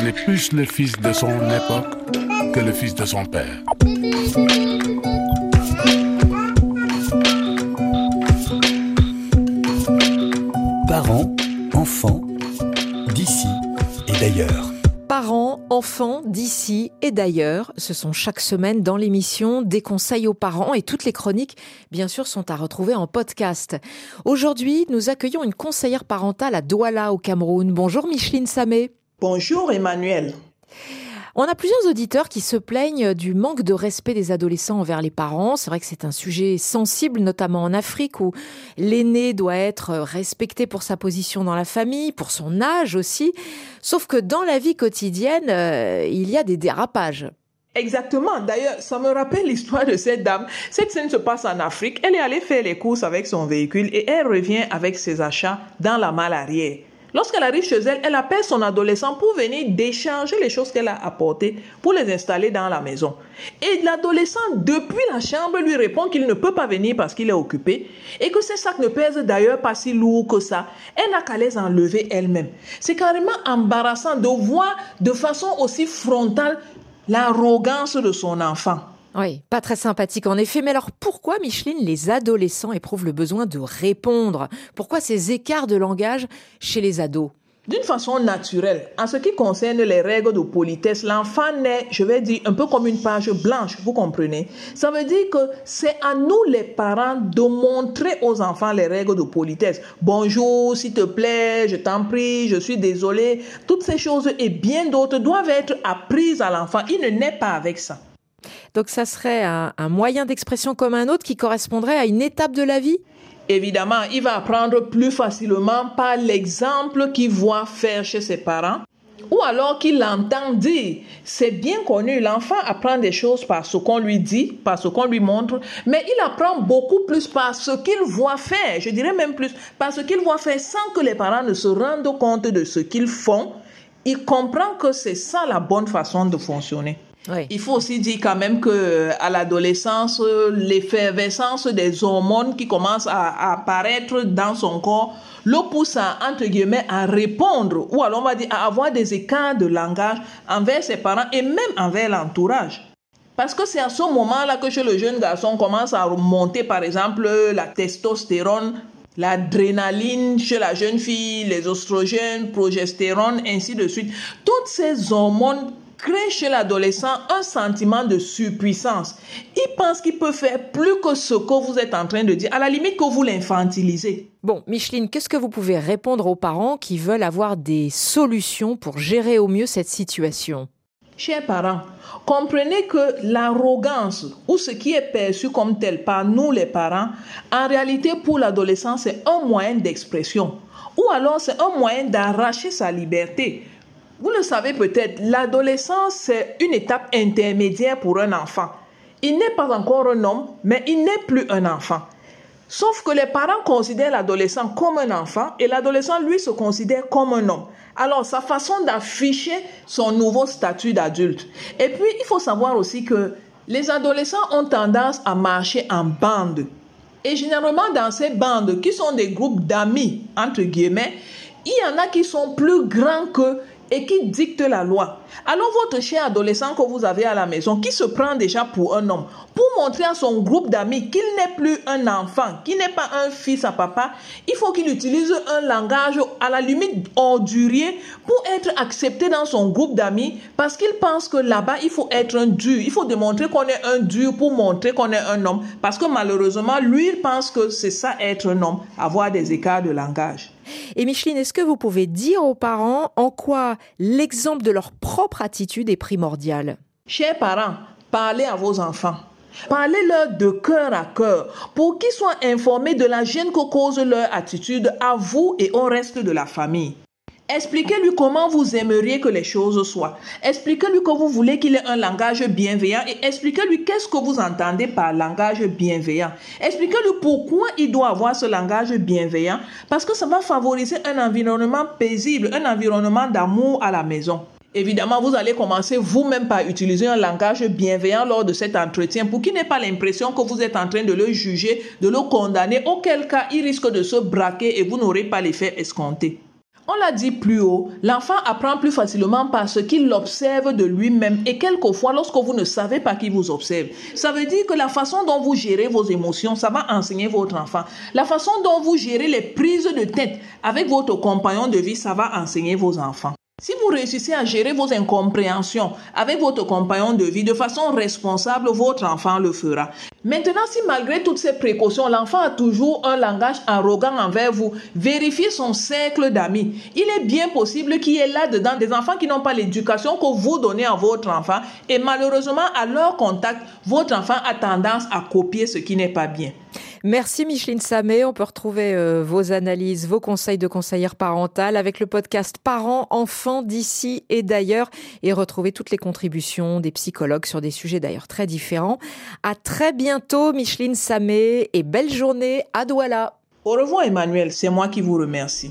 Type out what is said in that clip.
On est plus le fils de son époque que le fils de son père. Parents, enfants, d'ici et d'ailleurs. Parents, enfants, d'ici et d'ailleurs, ce sont chaque semaine dans l'émission des conseils aux parents et toutes les chroniques, bien sûr, sont à retrouver en podcast. Aujourd'hui, nous accueillons une conseillère parentale à Douala au Cameroun. Bonjour Micheline Samé. Bonjour Emmanuel. On a plusieurs auditeurs qui se plaignent du manque de respect des adolescents envers les parents. C'est vrai que c'est un sujet sensible, notamment en Afrique, où l'aîné doit être respecté pour sa position dans la famille, pour son âge aussi. Sauf que dans la vie quotidienne, euh, il y a des dérapages. Exactement. D'ailleurs, ça me rappelle l'histoire de cette dame. Cette scène se passe en Afrique. Elle est allée faire les courses avec son véhicule et elle revient avec ses achats dans la malle arrière. Lorsqu'elle arrive chez elle, elle appelle son adolescent pour venir décharger les choses qu'elle a apportées pour les installer dans la maison. Et l'adolescent, depuis la chambre, lui répond qu'il ne peut pas venir parce qu'il est occupé et que ses sacs ne pèsent d'ailleurs pas si lourd que ça. Elle n'a qu'à les enlever elle-même. C'est carrément embarrassant de voir de façon aussi frontale l'arrogance de son enfant. Oui, pas très sympathique en effet. Mais alors pourquoi, Micheline, les adolescents éprouvent le besoin de répondre? Pourquoi ces écarts de langage chez les ados? D'une façon naturelle, en ce qui concerne les règles de politesse, l'enfant naît, je vais dire, un peu comme une page blanche, vous comprenez? Ça veut dire que c'est à nous les parents de montrer aux enfants les règles de politesse. Bonjour, s'il te plaît, je t'en prie, je suis désolé. Toutes ces choses et bien d'autres doivent être apprises à l'enfant. Il ne naît pas avec ça. Donc ça serait un, moyen d'expression comme un autre qui correspondrait à une étape de la vie? Évidemment, il va apprendre plus facilement par l'exemple qu'il voit faire chez ses parents ou alors qu'il entend dire. C'est bien connu, l'enfant apprend des choses par ce qu'on lui dit, par ce qu'on lui montre, mais il apprend beaucoup plus par ce qu'il voit faire, je dirais même plus, par ce qu'il voit faire sans que les parents ne se rendent compte de ce qu'ils font. Il comprend que c'est ça la bonne façon de fonctionner. Il faut aussi dire quand même que euh, à l'adolescence, l'effervescence des hormones qui commencent à, apparaître dans son corps le pousse à, entre guillemets, à répondre ou alors on va dire à avoir des écarts de langage envers ses parents et même envers l'entourage. Parce que c'est à ce moment-là que chez le jeune garçon commence à remonter, par exemple, la testostérone, l'adrénaline chez la jeune fille, les oestrogènes, progestérone, ainsi de suite. Toutes ces hormones crée chez l'adolescent un sentiment de surpuissance. Il pense qu'il peut faire plus que ce que vous êtes en train de dire, à la limite que vous l'infantilisez. Bon, Micheline, qu'est-ce que vous pouvez répondre aux parents qui veulent avoir des solutions pour gérer au mieux cette situation? Chers parents, comprenez que l'arrogance ou ce qui est perçu comme tel par nous les parents, en réalité pour l'adolescent, c'est un moyen d'expression. Ou alors c'est un moyen d'arracher sa liberté. Vous le savez peut-être, l'adolescence, c'est une étape intermédiaire pour un enfant. Il n'est pas encore un homme, mais il n'est plus un enfant. Sauf que les parents considèrent l'adolescent comme un enfant et l'adolescent, lui, se considère comme un homme. Alors, sa façon d'afficher son nouveau statut d'adulte. Et puis, il faut savoir aussi que les adolescents ont tendance à marcher en bande. Et généralement, dans ces bandes, qui sont des groupes d'amis, entre guillemets, il y en a qui sont plus grands que et qui dicte la loi. Alors votre chien adolescent que vous avez à la maison, qui se prend déjà pour un homme, pour montrer à son groupe d'amis qu'il n'est plus un enfant, qu'il n'est pas un fils à papa, il faut qu'il utilise un langage à la limite ordurier pour être accepté dans son groupe d'amis parce qu'il pense que là-bas, il faut être un dur. Il faut démontrer qu'on est un dur pour montrer qu'on est un homme. Parce que malheureusement, lui, il pense que c'est ça être un homme, avoir des écarts de langage. Et Micheline, est-ce que vous pouvez dire aux parents en quoi l'exemple de leur propre attitude est primordial? Chers parents, parlez à vos enfants. Parlez-leur de cœur à cœur pour qu'ils soient informés de la gêne que cause leur attitude à vous et au reste de la famille. Expliquez-lui comment vous aimeriez que les choses soient. Expliquez-lui que vous voulez qu'il ait un langage bienveillant et expliquez-lui qu'est-ce que vous entendez par langage bienveillant. Expliquez-lui pourquoi il doit avoir ce langage bienveillant parce que ça va favoriser un environnement paisible, un environnement d'amour à la maison. Évidemment, vous allez commencer vous-même par utiliser un langage bienveillant lors de cet entretien pour qu'il n'ait pas l'impression que vous êtes en train de le juger, de le condamner, auquel cas il risque de se braquer et vous n'aurez pas l'effet escompté. On l'a dit plus haut, l'enfant apprend plus facilement par ce qu'il observe de lui-même et quelquefois lorsque vous ne savez pas qui vous observe. Ça veut dire que la façon dont vous gérez vos émotions, ça va enseigner votre enfant. La façon dont vous gérez les prises de tête avec votre compagnon de vie, ça va enseigner vos enfants. Si vous réussissez à gérer vos incompréhensions avec votre compagnon de vie de façon responsable, votre enfant le fera. Maintenant, si malgré toutes ces précautions, l'enfant a toujours un langage arrogant envers vous, vérifiez son cercle d'amis. Il est bien possible qu'il y ait là-dedans des enfants qui n'ont pas l'éducation que vous donnez à votre enfant et malheureusement, à leur contact, votre enfant a tendance à copier ce qui n'est pas bien. Merci Micheline Samé. On peut retrouver euh, vos analyses, vos conseils de conseillère parentale avec le podcast Parents, enfants d'ici et d'ailleurs et retrouver toutes les contributions des psychologues sur des sujets d'ailleurs très différents. À très bientôt Micheline Samé et belle journée à Douala. Au revoir Emmanuel, c'est moi qui vous remercie.